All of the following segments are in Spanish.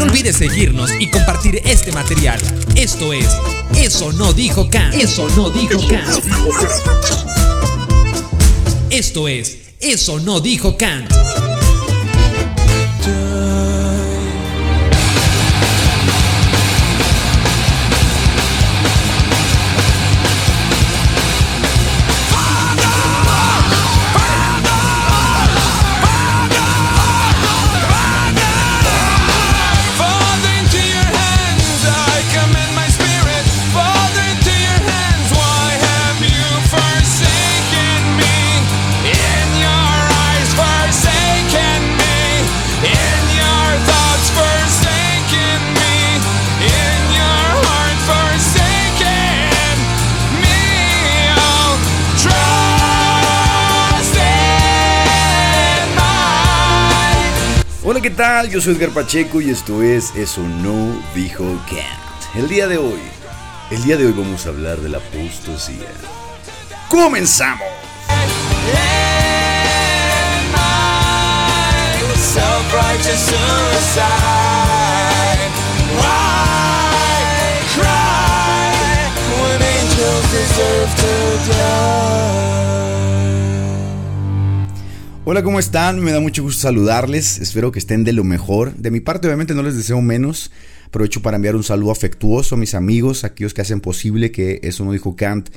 No olvides seguirnos y compartir este material. Esto es Eso no dijo Kant. Eso no dijo Kant. Esto es Eso no dijo Kant. Tal? Yo soy Edgar Pacheco y esto es Eso no dijo Kant. El día de hoy, el día de hoy vamos a hablar de la apostasía. ¡Comenzamos! deserve to die? Hola, ¿cómo están? Me da mucho gusto saludarles. Espero que estén de lo mejor. De mi parte, obviamente, no les deseo menos. Aprovecho para enviar un saludo afectuoso a mis amigos, a aquellos que hacen posible que Eso no dijo Kant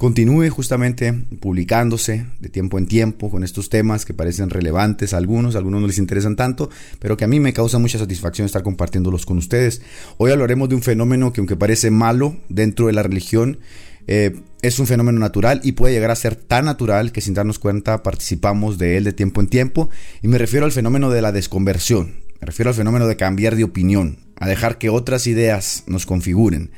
continúe justamente publicándose de tiempo en tiempo con estos temas que parecen relevantes a algunos, a algunos no les interesan tanto, pero que a mí me causa mucha satisfacción estar compartiéndolos con ustedes. Hoy hablaremos de un fenómeno que aunque parece malo dentro de la religión, eh, es un fenómeno natural y puede llegar a ser tan natural que sin darnos cuenta participamos de él de tiempo en tiempo. Y me refiero al fenómeno de la desconversión. Me refiero al fenómeno de cambiar de opinión, a dejar que otras ideas nos configuren.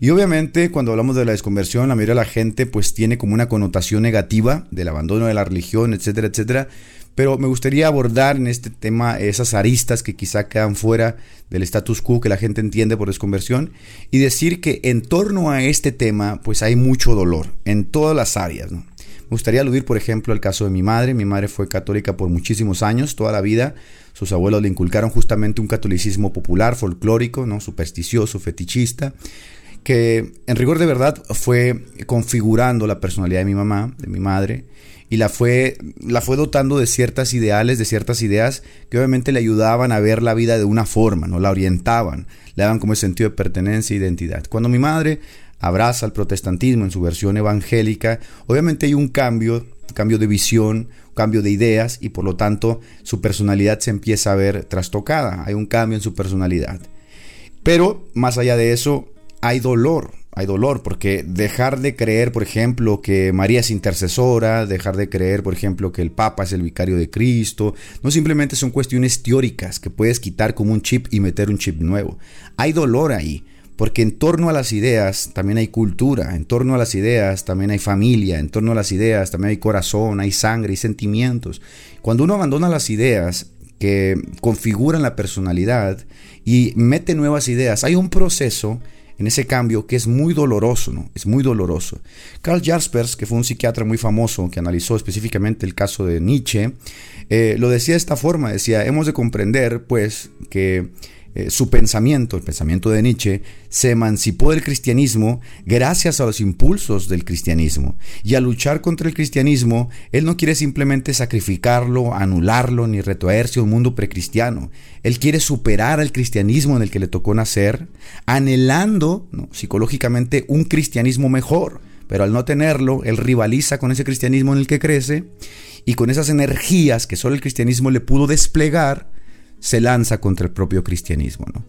Y obviamente cuando hablamos de la desconversión, la mayoría de la gente pues tiene como una connotación negativa del abandono de la religión, etcétera, etcétera. Pero me gustaría abordar en este tema esas aristas que quizá quedan fuera del status quo que la gente entiende por desconversión y decir que en torno a este tema pues hay mucho dolor en todas las áreas. Me gustaría aludir por ejemplo al caso de mi madre. Mi madre fue católica por muchísimos años, toda la vida. Sus abuelos le inculcaron justamente un catolicismo popular, folclórico, ¿no? supersticioso, fetichista que en rigor de verdad fue configurando la personalidad de mi mamá, de mi madre, y la fue, la fue dotando de ciertas ideales, de ciertas ideas que obviamente le ayudaban a ver la vida de una forma, no la orientaban, le daban como ese sentido de pertenencia e identidad. Cuando mi madre abraza el protestantismo en su versión evangélica, obviamente hay un cambio, cambio de visión, cambio de ideas y por lo tanto su personalidad se empieza a ver trastocada, hay un cambio en su personalidad. Pero más allá de eso, hay dolor, hay dolor, porque dejar de creer, por ejemplo, que María es intercesora, dejar de creer, por ejemplo, que el Papa es el vicario de Cristo, no simplemente son cuestiones teóricas que puedes quitar como un chip y meter un chip nuevo. Hay dolor ahí, porque en torno a las ideas también hay cultura, en torno a las ideas también hay familia, en torno a las ideas también hay corazón, hay sangre, y sentimientos. Cuando uno abandona las ideas que configuran la personalidad y mete nuevas ideas, hay un proceso en ese cambio que es muy doloroso, ¿no? Es muy doloroso. Karl Jaspers, que fue un psiquiatra muy famoso que analizó específicamente el caso de Nietzsche, eh, lo decía de esta forma, decía, hemos de comprender, pues, que eh, su pensamiento, el pensamiento de Nietzsche, se emancipó del cristianismo gracias a los impulsos del cristianismo. Y al luchar contra el cristianismo, él no quiere simplemente sacrificarlo, anularlo, ni retraerse a un mundo precristiano. Él quiere superar al cristianismo en el que le tocó nacer, anhelando ¿no? psicológicamente un cristianismo mejor. Pero al no tenerlo, él rivaliza con ese cristianismo en el que crece y con esas energías que solo el cristianismo le pudo desplegar, se lanza contra el propio cristianismo. ¿no?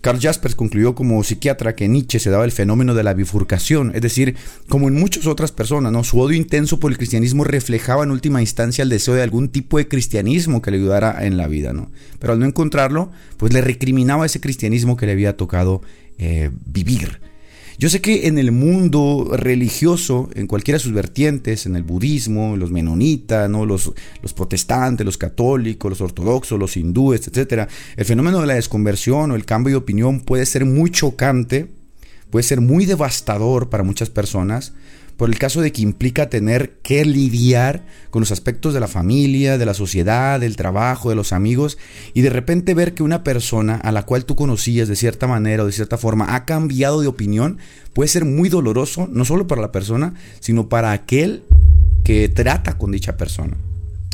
Karl Jaspers concluyó como psiquiatra que Nietzsche se daba el fenómeno de la bifurcación, es decir, como en muchas otras personas, ¿no? su odio intenso por el cristianismo reflejaba en última instancia el deseo de algún tipo de cristianismo que le ayudara en la vida, ¿no? pero al no encontrarlo, pues le recriminaba ese cristianismo que le había tocado eh, vivir. Yo sé que en el mundo religioso, en cualquiera de sus vertientes, en el budismo, los menonitas, ¿no? los, los protestantes, los católicos, los ortodoxos, los hindúes, etc., el fenómeno de la desconversión o el cambio de opinión puede ser muy chocante, puede ser muy devastador para muchas personas, por el caso de que implica tener que lidiar con los aspectos de la familia, de la sociedad, del trabajo, de los amigos, y de repente ver que una persona a la cual tú conocías de cierta manera o de cierta forma ha cambiado de opinión, puede ser muy doloroso, no solo para la persona, sino para aquel que trata con dicha persona.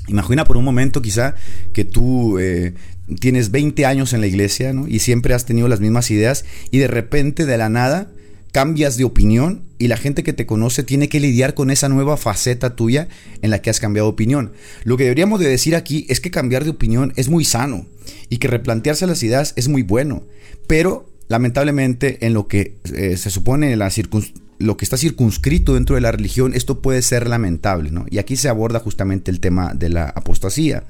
Imagina por un momento quizá que tú eh, tienes 20 años en la iglesia ¿no? y siempre has tenido las mismas ideas y de repente de la nada cambias de opinión y la gente que te conoce tiene que lidiar con esa nueva faceta tuya en la que has cambiado de opinión. Lo que deberíamos de decir aquí es que cambiar de opinión es muy sano y que replantearse las ideas es muy bueno, pero lamentablemente en lo que eh, se supone lo que está circunscrito dentro de la religión, esto puede ser lamentable, ¿no? Y aquí se aborda justamente el tema de la apostasía.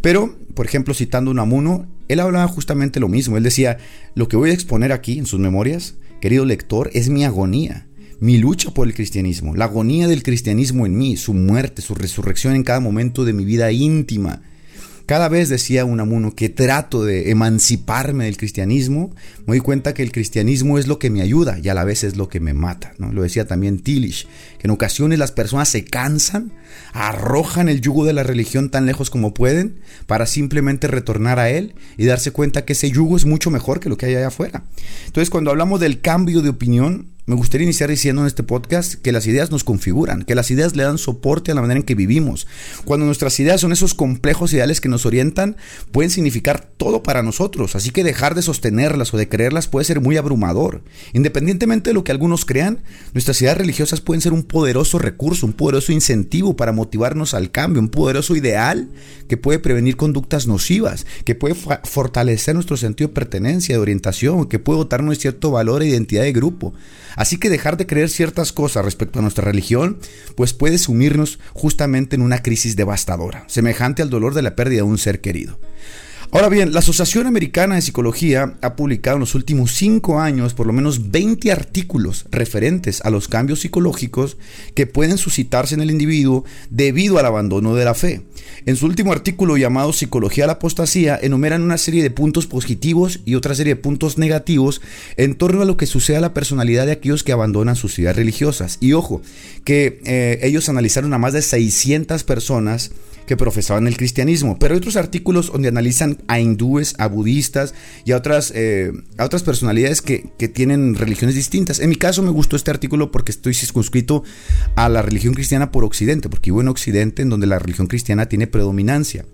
Pero, por ejemplo, citando a Unamuno, él hablaba justamente lo mismo. Él decía, lo que voy a exponer aquí en sus memorias querido lector, es mi agonía, mi lucha por el cristianismo, la agonía del cristianismo en mí, su muerte, su resurrección en cada momento de mi vida íntima. Cada vez decía Unamuno que trato de emanciparme del cristianismo, me doy cuenta que el cristianismo es lo que me ayuda y a la vez es lo que me mata. ¿no? Lo decía también Tillich, que en ocasiones las personas se cansan, arrojan el yugo de la religión tan lejos como pueden para simplemente retornar a él y darse cuenta que ese yugo es mucho mejor que lo que hay allá afuera. Entonces cuando hablamos del cambio de opinión, me gustaría iniciar diciendo en este podcast que las ideas nos configuran, que las ideas le dan soporte a la manera en que vivimos. Cuando nuestras ideas son esos complejos ideales que nos orientan, pueden significar todo para nosotros, así que dejar de sostenerlas o de creerlas puede ser muy abrumador. Independientemente de lo que algunos crean, nuestras ideas religiosas pueden ser un poderoso recurso, un poderoso incentivo para motivarnos al cambio, un poderoso ideal que puede prevenir conductas nocivas, que puede fortalecer nuestro sentido de pertenencia, de orientación, que puede dotarnos de cierto valor e identidad de grupo. Así que dejar de creer ciertas cosas respecto a nuestra religión, pues puede sumirnos justamente en una crisis devastadora, semejante al dolor de la pérdida de un ser querido. Ahora bien, la Asociación Americana de Psicología ha publicado en los últimos cinco años por lo menos 20 artículos referentes a los cambios psicológicos que pueden suscitarse en el individuo debido al abandono de la fe. En su último artículo llamado Psicología de la Apostasía, enumeran una serie de puntos positivos y otra serie de puntos negativos en torno a lo que sucede a la personalidad de aquellos que abandonan sus ideas religiosas. Y ojo, que eh, ellos analizaron a más de 600 personas que profesaban el cristianismo, pero hay otros artículos donde analizan a hindúes, a budistas y a otras, eh, a otras personalidades que, que, tienen religiones distintas. En mi caso me gustó este artículo porque estoy circunscrito a la religión cristiana por Occidente, porque vivo en Occidente en donde la religión cristiana tiene predominancia.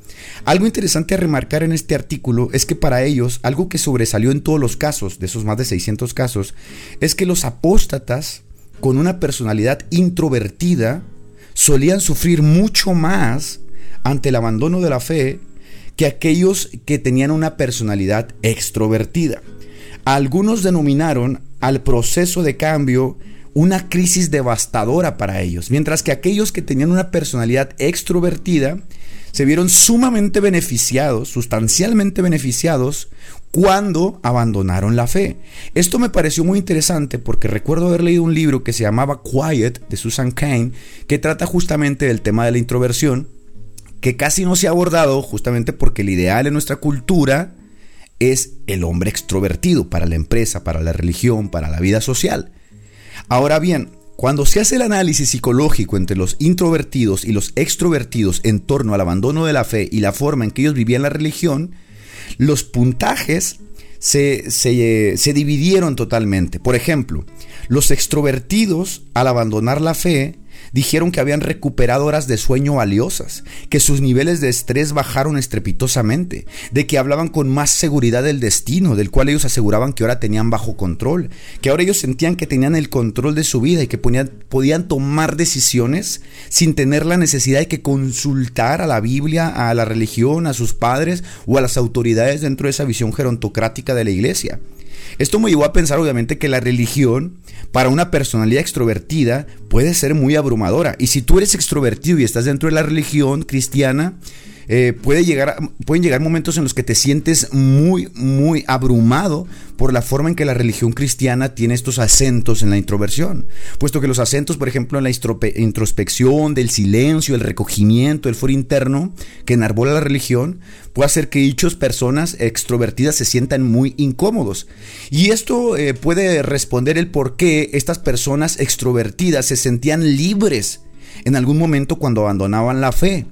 Algo interesante a remarcar en este artículo es que para ellos algo que sobresalió en todos los casos, de esos más de 600 casos, es que los apóstatas con una personalidad introvertida solían sufrir mucho más ante el abandono de la fe que aquellos que tenían una personalidad extrovertida. Algunos denominaron al proceso de cambio una crisis devastadora para ellos, mientras que aquellos que tenían una personalidad extrovertida se vieron sumamente beneficiados, sustancialmente beneficiados, cuando abandonaron la fe. Esto me pareció muy interesante porque recuerdo haber leído un libro que se llamaba Quiet de Susan Cain, que trata justamente del tema de la introversión que casi no se ha abordado justamente porque el ideal en nuestra cultura es el hombre extrovertido para la empresa, para la religión, para la vida social. Ahora bien, cuando se hace el análisis psicológico entre los introvertidos y los extrovertidos en torno al abandono de la fe y la forma en que ellos vivían la religión, los puntajes se, se, se dividieron totalmente. Por ejemplo, los extrovertidos al abandonar la fe dijeron que habían recuperado horas de sueño valiosas, que sus niveles de estrés bajaron estrepitosamente, de que hablaban con más seguridad del destino, del cual ellos aseguraban que ahora tenían bajo control, que ahora ellos sentían que tenían el control de su vida y que podían, tomar decisiones sin tener la necesidad de que consultar a la Biblia, a la religión, a sus padres o a las autoridades dentro de esa visión gerontocrática de la iglesia. Esto me llevó a pensar obviamente que la religión para una personalidad extrovertida puede ser muy abrumadora. Y si tú eres extrovertido y estás dentro de la religión cristiana, Eh, puede llegar, pueden llegar momentos en los que te sientes muy, muy abrumado por la forma en que la religión cristiana tiene estos acentos en la introversión. Puesto que los acentos, por ejemplo, en la introspección, del silencio, el recogimiento, el foro interno que enarbola la religión, puede hacer que dichas personas extrovertidas se sientan muy incómodos. Y esto eh, puede responder el por qué estas personas extrovertidas se sentían libres en algún momento cuando abandonaban la fe.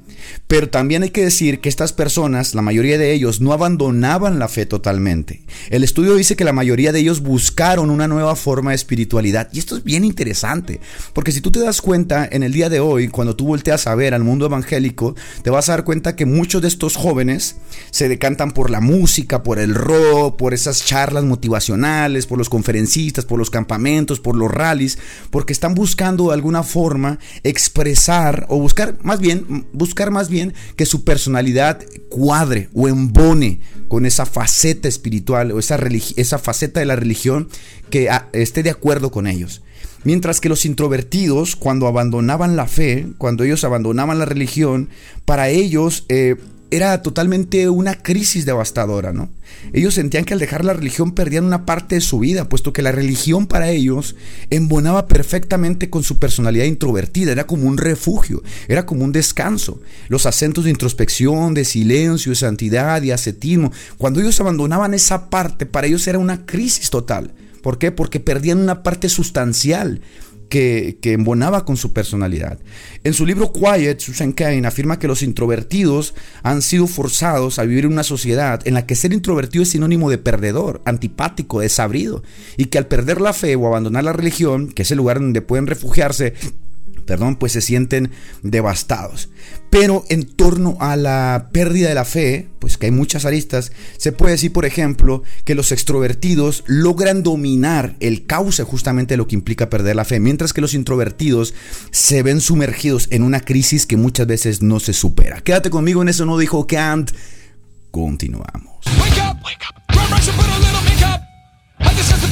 Pero también hay que decir que estas personas, la mayoría de ellos, no abandonaban la fe totalmente. El estudio dice que la mayoría de ellos buscaron una nueva forma de espiritualidad. Y esto es bien interesante, porque si tú te das cuenta en el día de hoy, cuando tú volteas a ver al mundo evangélico, te vas a dar cuenta que muchos de estos jóvenes se decantan por la música, por el rock, por esas charlas motivacionales, por los conferencistas, por los campamentos, por los rallies, porque están buscando de alguna forma expresar o buscar, más bien, buscar más bien que su personalidad cuadre o embone con esa faceta espiritual o esa, esa faceta de la religión que ah, esté de acuerdo con ellos. Mientras que los introvertidos, cuando abandonaban la fe, cuando ellos abandonaban la religión, para ellos eh, era totalmente una crisis devastadora, ¿no? Ellos sentían que al dejar la religión perdían una parte de su vida, puesto que la religión para ellos embonaba perfectamente con su personalidad introvertida, era como un refugio, era como un descanso. Los acentos de introspección, de silencio, de santidad y ascetismo, cuando ellos abandonaban esa parte, para ellos era una crisis total. ¿Por qué? Porque perdían una parte sustancial que, embonaba con su personalidad. En su libro Quiet, Susan Cain afirma que los introvertidos han sido forzados a vivir en una sociedad en la que ser introvertido es sinónimo de perdedor, antipático, desabrido, y que al perder la fe o abandonar la religión, que es el lugar donde pueden refugiarse, perdón, pues se sienten devastados. Pero en torno a la pérdida de la fe, pues que hay muchas aristas, se puede decir, por ejemplo, que los extrovertidos logran dominar el cauce justamente de lo que implica perder la fe, mientras que los introvertidos se ven sumergidos en una crisis que muchas veces no se supera. Quédate conmigo en eso, no dijo Kant. Continuamos. You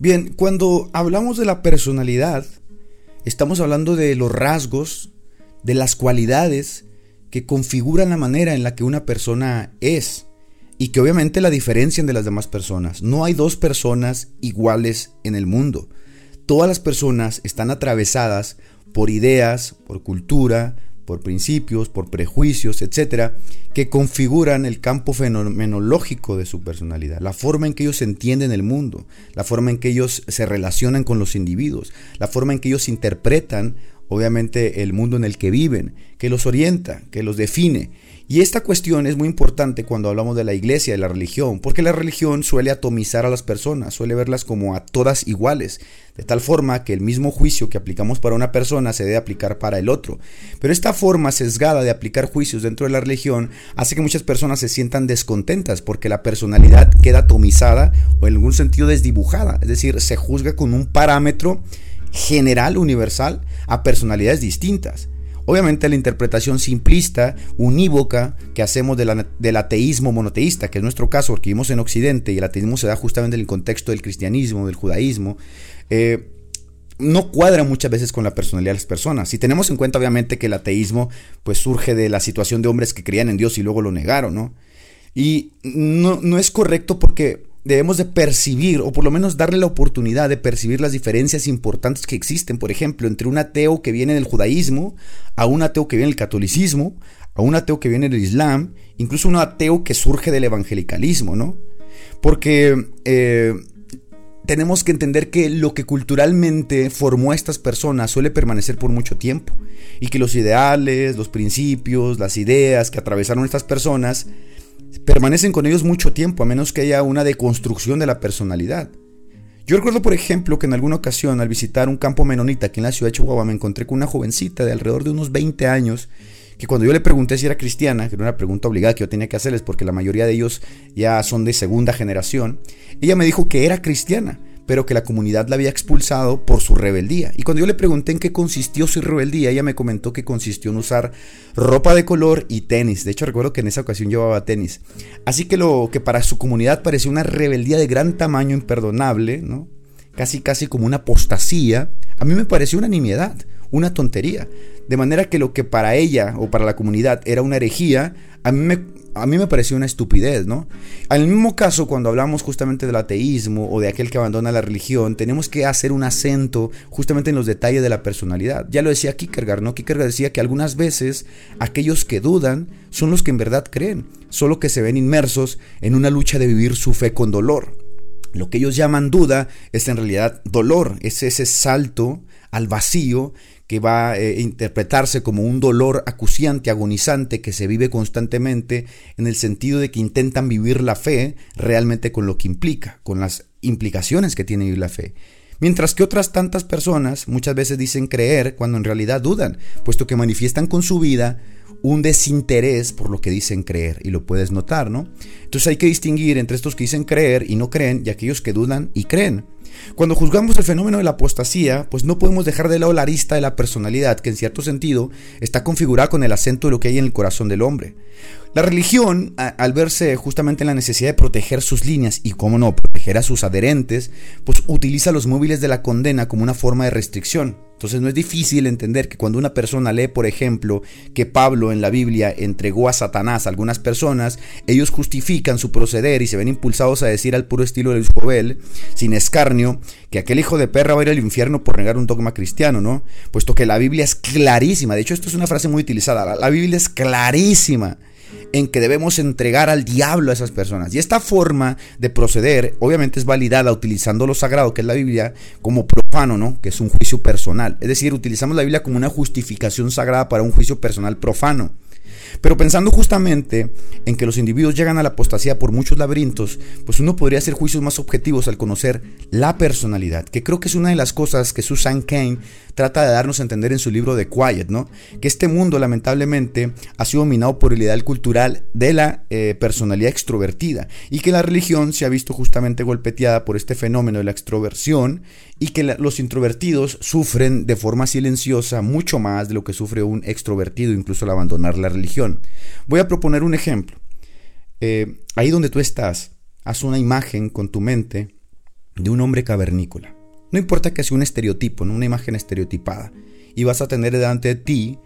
Bien, cuando hablamos de la personalidad, estamos hablando de los rasgos, de las cualidades que configuran la manera en la que una persona es y que obviamente la diferencian de las demás personas. No hay dos personas iguales en el mundo. Todas las personas están atravesadas por ideas, por cultura, por principios, por prejuicios, etcétera, que configuran el campo fenomenológico de su personalidad, la forma en que ellos entienden el mundo, la forma en que ellos se relacionan con los individuos, la forma en que ellos interpretan, obviamente, el mundo en el que viven, que los orienta, que los define. Y esta cuestión es muy importante cuando hablamos de la iglesia, de la religión, porque la religión suele atomizar a las personas, suele verlas como a todas iguales, de tal forma que el mismo juicio que aplicamos para una persona se debe aplicar para el otro. Pero esta forma sesgada de aplicar juicios dentro de la religión hace que muchas personas se sientan descontentas porque la personalidad queda atomizada o en algún sentido desdibujada, es decir, se juzga con un parámetro general, universal, a personalidades distintas. Obviamente la interpretación simplista, unívoca que hacemos del ateísmo monoteísta, que es nuestro caso porque vivimos en Occidente y el ateísmo se da justamente en el contexto del cristianismo, del judaísmo, eh, no cuadra muchas veces con la personalidad de las personas. Si tenemos en cuenta obviamente que el ateísmo pues surge de la situación de hombres que creían en Dios y luego lo negaron, ¿no? Y no, no es correcto porque debemos de percibir, o por lo menos darle la oportunidad de percibir las diferencias importantes que existen, por ejemplo, entre un ateo que viene del judaísmo, a un ateo que viene del catolicismo, a un ateo que viene del islam, incluso un ateo que surge del evangelicalismo, ¿no? Porque eh, tenemos que entender que lo que culturalmente formó a estas personas suele permanecer por mucho tiempo y que los ideales, los principios, las ideas que atravesaron estas personas permanecen con ellos mucho tiempo, a menos que haya una deconstrucción de la personalidad. Yo recuerdo, por ejemplo, que en alguna ocasión al visitar un campo menonita aquí en la ciudad de Chihuahua me encontré con una jovencita de alrededor de unos 20 años que cuando yo le pregunté si era cristiana, que era una pregunta obligada que yo tenía que hacerles porque la mayoría de ellos ya son de segunda generación, ella me dijo que era cristiana, pero que la comunidad la había expulsado por su rebeldía. Y cuando yo le pregunté en qué consistió su rebeldía, ella me comentó que consistió en usar ropa de color y tenis. De hecho, recuerdo que en esa ocasión llevaba tenis. Así que lo que para su comunidad parecía una rebeldía de gran tamaño imperdonable, ¿no? Casi casi como una apostasía, a mí me pareció una nimiedad, una tontería. De manera que lo que para ella o para la comunidad era una herejía, a mí me, a mí me pareció una estupidez, ¿no? Al mismo caso, cuando hablamos justamente del ateísmo o de aquel que abandona la religión, tenemos que hacer un acento justamente en los detalles de la personalidad. Ya lo decía Kierkegaard, ¿no? Kierkegaard decía que algunas veces aquellos que dudan son los que en verdad creen, solo que se ven inmersos en una lucha de vivir su fe con dolor. Lo que ellos llaman duda es en realidad dolor, es ese salto al vacío que va a eh, interpretarse como un dolor acuciante, agonizante, que se vive constantemente en el sentido de que intentan vivir la fe realmente con lo que implica, con las implicaciones que tiene vivir la fe. Mientras que otras tantas personas muchas veces dicen creer cuando en realidad dudan, puesto que manifiestan con su vida un desinterés por lo que dicen creer, y lo puedes notar, ¿no? Entonces hay que distinguir entre estos que dicen creer y no creen y aquellos que dudan y creen. Cuando juzgamos el fenómeno de la apostasía, pues no podemos dejar de lado la arista de la personalidad, que en cierto sentido está configurada con el acento de lo que hay en el corazón del hombre. La religión, al verse justamente en la necesidad de proteger sus líneas y, cómo no, proteger a sus adherentes, pues utiliza los móviles de la condena como una forma de restricción. Entonces no es difícil entender que cuando una persona lee, por ejemplo, que Pablo en la Biblia entregó a Satanás a algunas personas, ellos justifican su proceder y se ven impulsados a decir al puro estilo de Jovel, sin escarnio, que aquel hijo de perra va a ir al infierno por negar un dogma cristiano, ¿no? Puesto que la Biblia es clarísima, de hecho esto es una frase muy utilizada, la Biblia es clarísima en que debemos entregar al diablo a esas personas. Y esta forma de proceder obviamente es validada utilizando lo sagrado, que es la Biblia, como profano, ¿no? Que es un juicio personal. Es decir, utilizamos la Biblia como una justificación sagrada para un juicio personal profano. Pero pensando justamente en que los individuos llegan a la apostasía por muchos laberintos, pues uno podría hacer juicios más objetivos al conocer la personalidad, que creo que es una de las cosas que Susan Kane trata de darnos a entender en su libro The Quiet, ¿no? Que este mundo lamentablemente ha sido dominado por el ideal cultural de la eh, personalidad extrovertida y que la religión se ha visto justamente golpeteada por este fenómeno de la extroversión y que los introvertidos sufren de forma silenciosa mucho más de lo que sufre un extrovertido incluso al abandonar la religión. Voy a proponer un ejemplo. Eh, ahí donde tú estás, haz una imagen con tu mente de un hombre cavernícola. No importa que sea un estereotipo, una imagen estereotipada. Y vas a tener delante de ti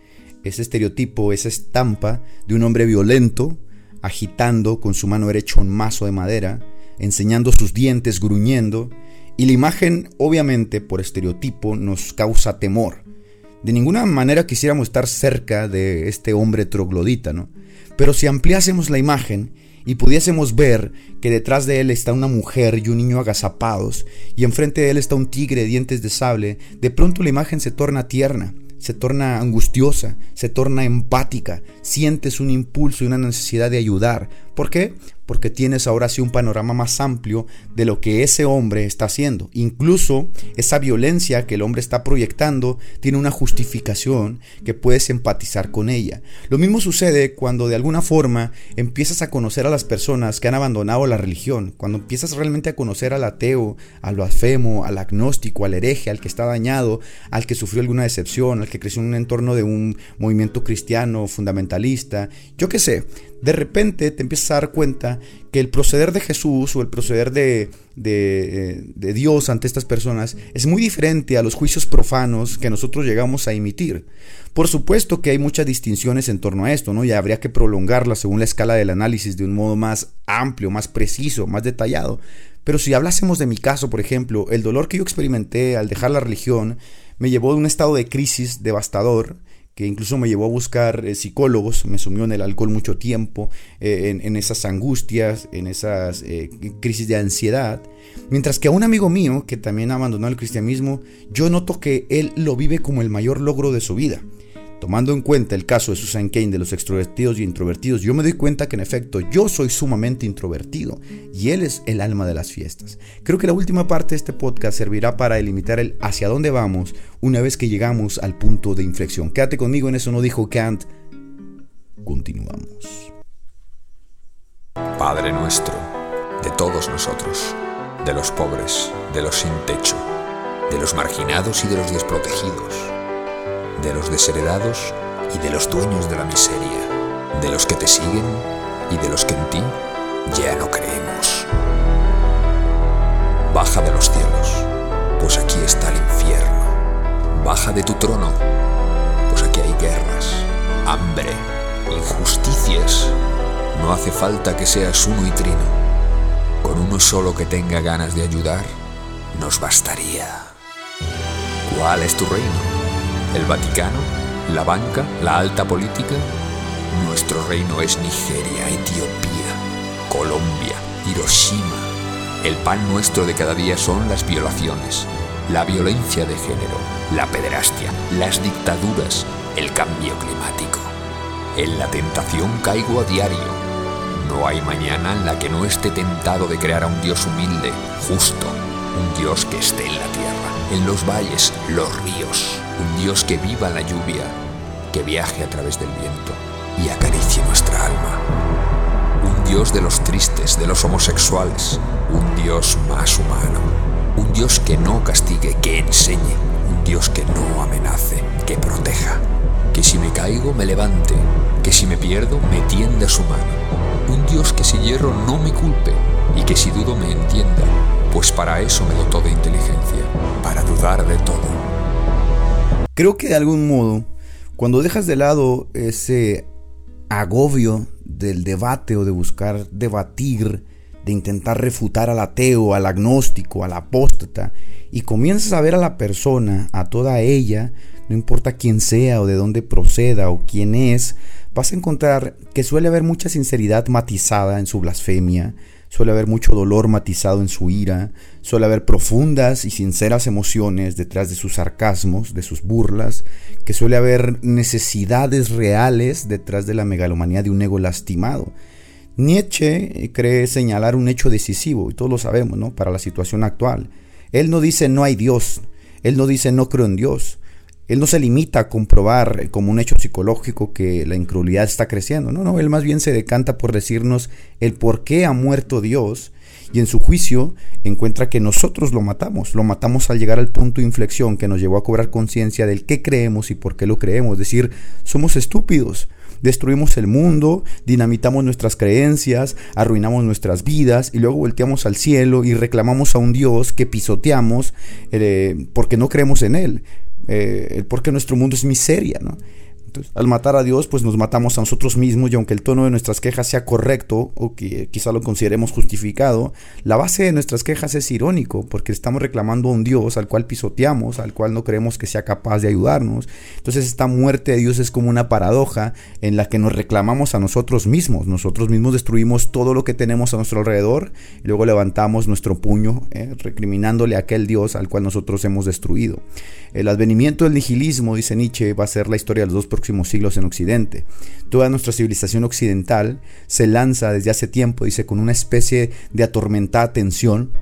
ese estereotipo, esa estampa de un hombre violento, agitando con su mano derecha un mazo de madera, enseñando sus dientes, gruñendo. Y la imagen, obviamente, por estereotipo, nos causa temor. De ninguna manera quisiéramos estar cerca de este hombre troglodita, ¿no? Pero si ampliásemos la imagen y pudiésemos ver que detrás de él está una mujer y un niño agazapados, y enfrente de él está un tigre de dientes de sable, de pronto la imagen se torna tierna, se torna angustiosa, se torna empática, sientes un impulso y una necesidad de ayudar. ¿Por qué? Porque tienes ahora sí un panorama más amplio de lo que ese hombre está haciendo. Incluso esa violencia que el hombre está proyectando tiene una justificación que puedes empatizar con ella. Lo mismo sucede cuando de alguna forma empiezas a conocer a las personas que han abandonado la religión, cuando empiezas realmente a conocer al ateo, al blasfemo, al agnóstico, al hereje, al que está dañado, al que sufrió alguna decepción, al que creció en un entorno de un movimiento cristiano fundamentalista, yo qué sé, de repente te empiezas a dar cuenta que el proceder de Jesús o el proceder de, de, de, Dios ante estas personas es muy diferente a los juicios profanos que nosotros llegamos a emitir. Por supuesto que hay muchas distinciones en torno a esto, ¿no? Y habría que prolongarlas según la escala del análisis de un modo más amplio, más preciso, más detallado. Pero si hablásemos de mi caso, por ejemplo, el dolor que yo experimenté al dejar la religión me llevó de un estado de crisis devastador que incluso me llevó a buscar eh, psicólogos, me sumió en el alcohol mucho tiempo, eh, en, esas angustias, en esas eh, crisis de ansiedad. Mientras que a un amigo mío, que también abandonó el cristianismo, yo noto que él lo vive como el mayor logro de su vida. Tomando en cuenta el caso de Susan Kane de los extrovertidos y introvertidos, yo me doy cuenta que en efecto yo soy sumamente introvertido y él es el alma de las fiestas. Creo que la última parte de este podcast servirá para delimitar el hacia dónde vamos una vez que llegamos al punto de inflexión. Quédate conmigo en eso no dijo Kant. Continuamos. Padre nuestro, de todos nosotros, de los pobres, de los sin techo, de los marginados y de los desprotegidos, de los desheredados y de los dueños de la miseria, de los que te siguen y de los que en ti ya no creemos. Baja de los cielos, pues aquí está el infierno. Baja de tu trono, pues aquí hay guerras, hambre, injusticias. No hace falta que seas uno y trino. Con uno solo que tenga ganas de ayudar, nos bastaría. ¿Cuál es tu reino? ¿El Vaticano? ¿La banca? ¿La alta política? Nuestro reino es Nigeria, Etiopía, Colombia, Hiroshima. El pan nuestro de cada día son las violaciones, la violencia de género, la pederastia, las dictaduras, el cambio climático. En la tentación caigo a diario. No hay mañana en la que no esté tentado de crear a un Dios humilde, justo, un Dios que esté en la tierra, en los valles, los ríos, un Dios que viva la lluvia, que viaje a través del viento y acaricie nuestra alma. Un Dios de los tristes, de los homosexuales, un Dios más humano, un Dios que no castigue, que enseñe, un Dios que no amenace, que proteja, que si me caigo me levante, que si me pierdo me tienda su mano, un Dios que si hierro no me culpe. Y que si dudo me entienda, pues para eso me dotó de inteligencia, para dudar de todo. Creo que de algún modo, cuando dejas de lado ese agobio del debate o de buscar debatir, de intentar refutar al ateo, al agnóstico, al apóstata, y comienzas a ver a la persona, a toda ella, no importa quién sea o de dónde proceda o quién es, vas a encontrar que suele haber mucha sinceridad matizada en su blasfemia, suele haber mucho dolor matizado en su ira, suele haber profundas y sinceras emociones detrás de sus sarcasmos, de sus burlas, que suele haber necesidades reales detrás de la megalomanía de un ego lastimado. Nietzsche cree señalar un hecho decisivo, y todos lo sabemos, ¿no? Para la situación actual. Él no dice no hay Dios, él no dice no creo en Dios, él no se limita a comprobar como un hecho psicológico que la incredulidad está creciendo. No, no, él más bien se decanta por decirnos el por qué ha muerto Dios y en su juicio encuentra que nosotros lo matamos. Lo matamos al llegar al punto de inflexión que nos llevó a cobrar conciencia del qué creemos y por qué lo creemos. Es decir, somos estúpidos. Destruimos el mundo, dinamitamos nuestras creencias, arruinamos nuestras vidas y luego volteamos al cielo y reclamamos a un Dios que pisoteamos eh, porque no creemos en Él eh, porque nuestro mundo es miseria, ¿no? Al matar a Dios, pues nos matamos a nosotros mismos y aunque el tono de nuestras quejas sea correcto o que quizá lo consideremos justificado, la base de nuestras quejas es irónico porque estamos reclamando a un Dios al cual pisoteamos, al cual no creemos que sea capaz de ayudarnos. Entonces esta muerte de Dios es como una paradoja en la que nos reclamamos a nosotros mismos. Nosotros mismos destruimos todo lo que tenemos a nuestro alrededor y luego levantamos nuestro puño eh, recriminándole a aquel Dios al cual nosotros hemos destruido. El advenimiento del nihilismo, dice Nietzsche, va a ser la historia de los dos siglos en Occidente. Toda nuestra civilización occidental se lanza desde hace tiempo, dice, con una especie de atormentada tensión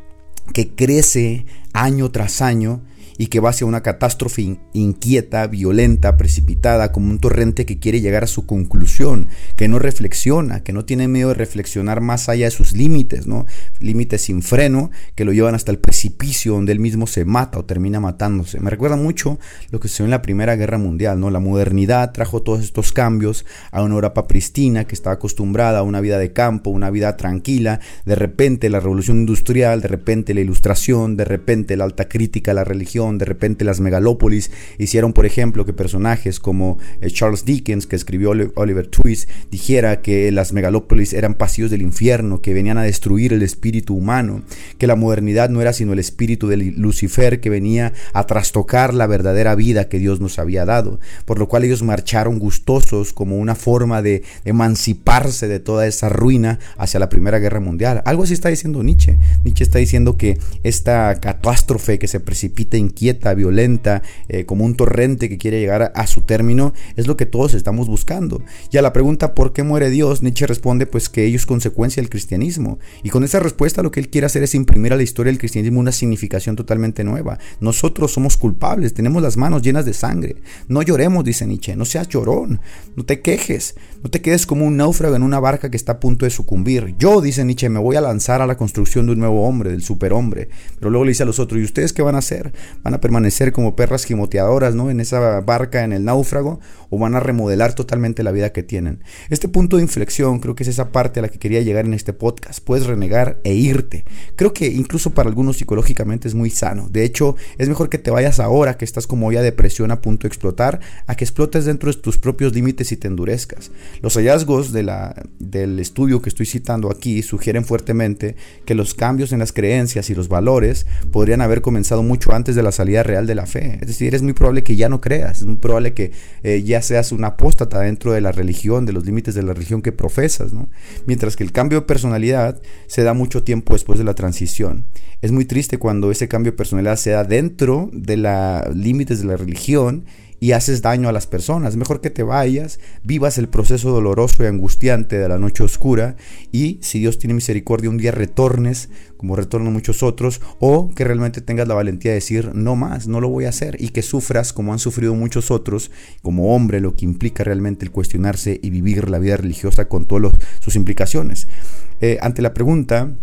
que crece año tras año y que va hacia una catástrofe inquieta, violenta, precipitada, como un torrente que quiere llegar a su conclusión, que no reflexiona, que no tiene miedo de reflexionar más allá de sus límites, ¿no? Límites sin freno que lo llevan hasta el precipicio donde él mismo se mata o termina matándose. Me recuerda mucho lo que sucedió en la Primera Guerra Mundial, ¿no? La modernidad trajo todos estos cambios a una Europa pristina que estaba acostumbrada a una vida de campo, una vida tranquila, de repente la revolución industrial, de repente la ilustración, de repente la alta crítica a la religión, de repente las megalópolis hicieron, por ejemplo, que personajes como eh, Charles Dickens, que escribió Oliver Twist, dijera que las megalópolis eran pasillos del infierno, que venían a destruir el espíritu humano, que la modernidad no era sino el espíritu de Lucifer que venía a trastocar la verdadera vida que Dios nos había dado, por lo cual ellos marcharon gustosos como una forma de emanciparse de toda esa ruina hacia la Primera Guerra Mundial. Algo así está diciendo Nietzsche. Nietzsche está diciendo que esta catástrofe que se precipita inquieta, violenta, eh, como un torrente que quiere llegar a, a, su término, es lo que todos estamos buscando. Y a la pregunta ¿por qué muere Dios? Nietzsche responde pues que ello es consecuencia del cristianismo. Y con esa respuesta lo que él quiere hacer es imprimir a la historia del cristianismo una significación totalmente nueva. Nosotros somos culpables, tenemos las manos llenas de sangre. No lloremos, dice Nietzsche, no seas llorón, no te quejes, no te quedes como un náufrago en una barca que está a punto de sucumbir. Yo, dice Nietzsche, me voy a lanzar a la construcción de un nuevo hombre, del superhombre. Pero luego le dice a los otros, ¿y ustedes qué van a hacer? ¿Van a permanecer como perras gimoteadoras, ¿no? En esa barca, en el náufrago, o van a remodelar totalmente la vida que tienen. Este punto de inflexión creo que es esa parte a la que quería llegar en este podcast. Puedes renegar e irte. Creo que incluso para algunos psicológicamente es muy sano. De hecho, es mejor que te vayas ahora que estás como ya depresión a punto de explotar, a que explotes dentro de tus propios límites y te endurezcas. Los hallazgos de la, del estudio que estoy citando aquí sugieren fuertemente que los cambios en las creencias y los valores podrían haber comenzado mucho antes de la salida real de la fe. Es decir, es muy probable que ya no creas, es muy probable que eh, ya seas un apóstata dentro de la religión, de los límites de la religión que profesas, ¿no? Mientras que el cambio de personalidad se da mucho tiempo después de la transición. Es muy triste cuando ese cambio de personalidad se da dentro de los límites de la religión y haces daño a las personas. Mejor que te vayas, vivas el proceso doloroso y angustiante de la noche oscura y si Dios tiene misericordia un día retornes como retornan muchos otros o que realmente tengas la valentía de decir no más, no lo voy a hacer y que sufras como han sufrido muchos otros como hombre, lo que implica realmente el cuestionarse y vivir la vida religiosa con todas sus implicaciones. Eh, ante la pregunta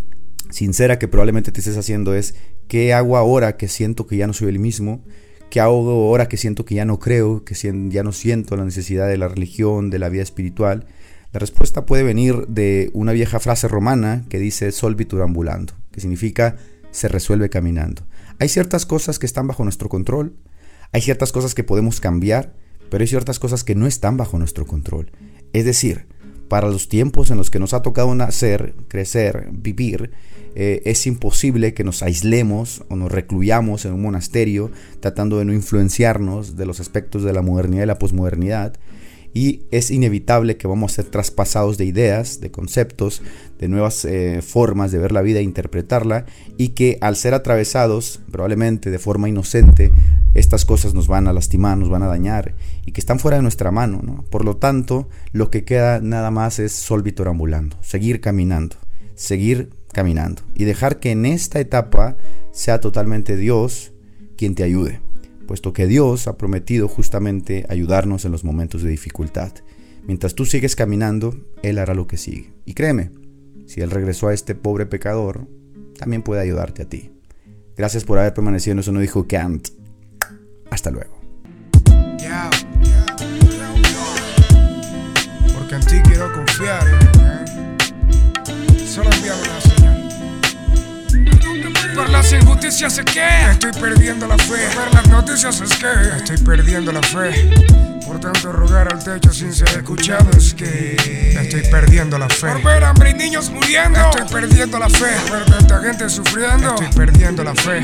sincera que probablemente te estés haciendo es, ¿qué hago ahora que siento que ya no soy el mismo? ¿Qué hago ahora que siento que ya no creo, que ya no siento la necesidad de la religión, de la vida espiritual? La respuesta puede venir de una vieja frase romana que dice solvitur ambulando, que significa se resuelve caminando. Hay ciertas cosas que están bajo nuestro control, hay ciertas cosas que podemos cambiar, pero hay ciertas cosas que no están bajo nuestro control. Es decir, para los tiempos en los que nos ha tocado nacer, crecer, vivir, eh, es imposible que nos aislemos o nos recluyamos en un monasterio tratando de no influenciarnos de los aspectos de la modernidad y la posmodernidad. Y es inevitable que vamos a ser traspasados de ideas, de conceptos, de nuevas eh, formas de ver la vida e interpretarla, y que al ser atravesados, probablemente de forma inocente, estas cosas nos van a lastimar, nos van a dañar y que están fuera de nuestra mano. ¿no? Por lo tanto, lo que queda nada más es solvitor ambulando, seguir caminando, seguir caminando y dejar que en esta etapa sea totalmente Dios quien te ayude, puesto que Dios ha prometido justamente ayudarnos en los momentos de dificultad. Mientras tú sigues caminando, Él hará lo que sigue. Y créeme, si Él regresó a este pobre pecador, también puede ayudarte a ti. Gracias por haber permanecido en eso, no dijo Kant. Hasta luego. Porque en ti quiero confiar, Injusticias es que estoy perdiendo la fe. Por las noticias es que estoy perdiendo la fe. Por tanto, rogar al techo sin ser escuchado es que estoy perdiendo la fe. Por ver hambre y niños muriendo, estoy perdiendo la fe. Por ver tanta gente sufriendo, estoy perdiendo la fe.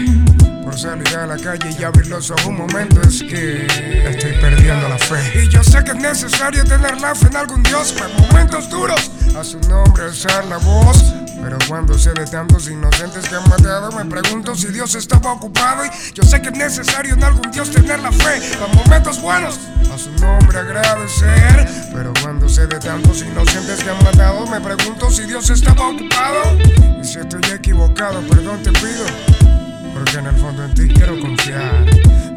Por salir a la calle y abrir los ojos un momento es que estoy perdiendo la fe. Y yo sé que es necesario tener la fe en algún Dios para momentos duros. A su nombre alzar la voz. Pero cuando sé de tantos inocentes que han matado, me pregunto si Dios estaba ocupado. Y yo sé que es necesario en algún Dios tener la fe para momentos buenos. A su nombre agradecer. Pero cuando sé de tantos inocentes que han matado, me pregunto si Dios estaba ocupado. Y si estoy equivocado, perdón te pido. Porque en el fondo en ti quiero confiar.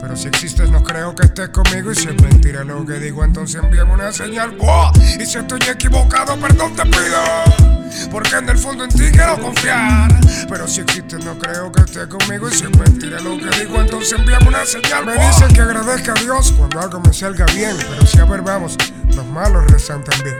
Pero si existes, no creo que estés conmigo. Y si es mentira lo que digo, entonces envíame una señal. ¡Wow! Y si estoy equivocado, perdón te pido. Porque en el fondo en ti quiero confiar. Pero si existes, no creo que estés conmigo. Y si es mentira lo que digo, entonces envíame una señal. Me dicen que agradezca a Dios cuando algo me salga bien. Pero si a ver, vamos, los malos rezan también.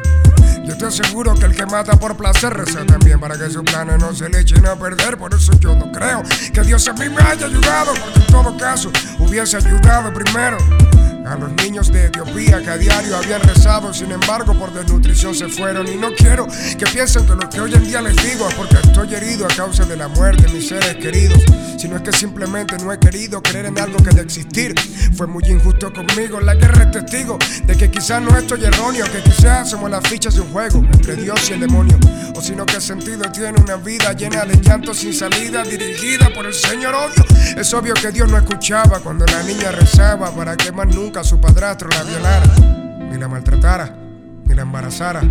Yo te aseguro que el que mata por placer reza también para que sus planes no se le echen a perder. Por eso yo no creo que Dios a mí me haya ayudado, porque en todo caso hubiese ayudado primero A los niños de Etiopía que a diario habían rezado, sin embargo por desnutrición se fueron. Y no quiero que piensen que lo que hoy en día les digo es porque estoy herido a causa de la muerte de mis seres queridos. Sino es que simplemente no he querido creer en algo que de existir fue muy injusto conmigo. La guerra es testigo de que quizás no estoy erróneo, que quizás somos las fichas de un juego entre Dios y el demonio. O sino que sentido tiene una vida llena de llanto sin salida, dirigida por el Señor odio. Es obvio que Dios no escuchaba cuando la niña rezaba para que más nunca su padrastro la violara, ni la maltratara, ni la embarazara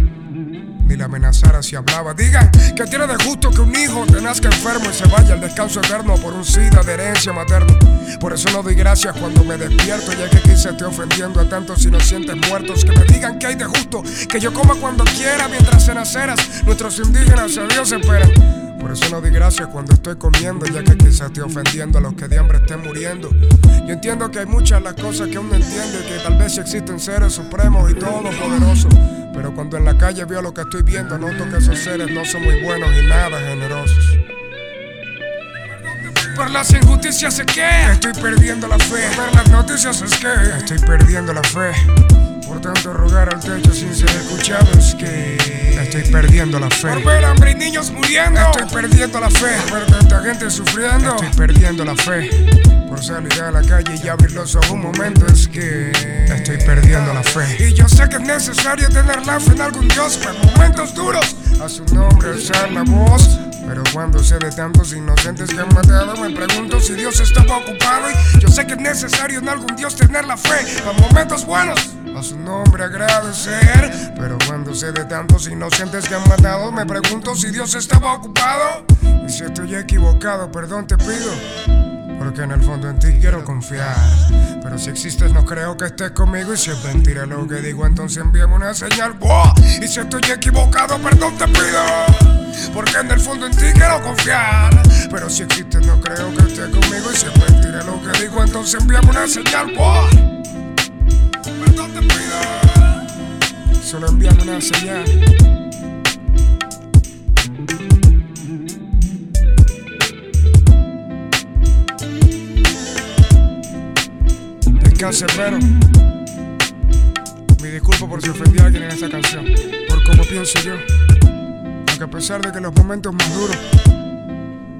ni la amenazara si hablaba. Digan que tiene de justo que un hijo te nazca enfermo y se vaya al descanso eterno por un sida de herencia materna. Por eso no doy gracias cuando me despierto, ya que quise esté ofendiendo a tantos inocentes muertos. Que me digan que hay de justo, que yo coma cuando quiera mientras en aceras nuestros indígenas a Dios esperan. Por eso no doy gracias cuando estoy comiendo, ya que quizás estoy ofendiendo a los que de hambre estén muriendo. Yo entiendo que hay muchas las cosas que uno entiende, que tal vez existen seres supremos y todopoderosos. Pero cuando en la calle veo lo que estoy viendo, noto que esos seres no son muy buenos y nada generosos. Por las injusticias es que estoy perdiendo la fe. Por las noticias es que estoy perdiendo la fe. Por tanto, rogar al techo sin ser escuchado es que estoy perdiendo la fe. Por ver hambre y niños muriendo, estoy perdiendo la fe. Por ver tanta gente sufriendo, estoy perdiendo la fe. Por salir a la calle y abrir los ojos un momento es que estoy perdiendo la fe. Y yo sé que es necesario tener la fe en algún Dios para momentos duros. A su nombre alzar la voz. Pero cuando sé de tantos inocentes que han matado, me pregunto si Dios estaba ocupado. Y yo sé que es necesario en algún Dios tener la fe para momentos buenos. A su nombre agradecer. Pero cuando sé de tantos inocentes que han matado, me pregunto si Dios estaba ocupado. Y si estoy equivocado, perdón te pido. Porque en el fondo en ti quiero confiar. Pero si existes, no creo que estés conmigo. Y si es mentira lo que digo, entonces envíame una señal. ¡Buah! Y si estoy equivocado, perdón te pido. Porque en el fondo en ti quiero confiar. Pero si existes, no creo que estés conmigo. Y si es mentira lo que digo, entonces envíame una señal. ¡Buah! Solo envíame una señal. Cancerbero. Me disculpo por si ofendí a alguien en esta canción, por cómo pienso yo. Aunque a pesar de que los momentos más duros,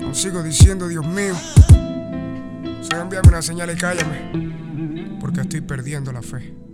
aún sigo diciendo, Dios mío, solo envíame una señal y cállame, porque estoy perdiendo la fe.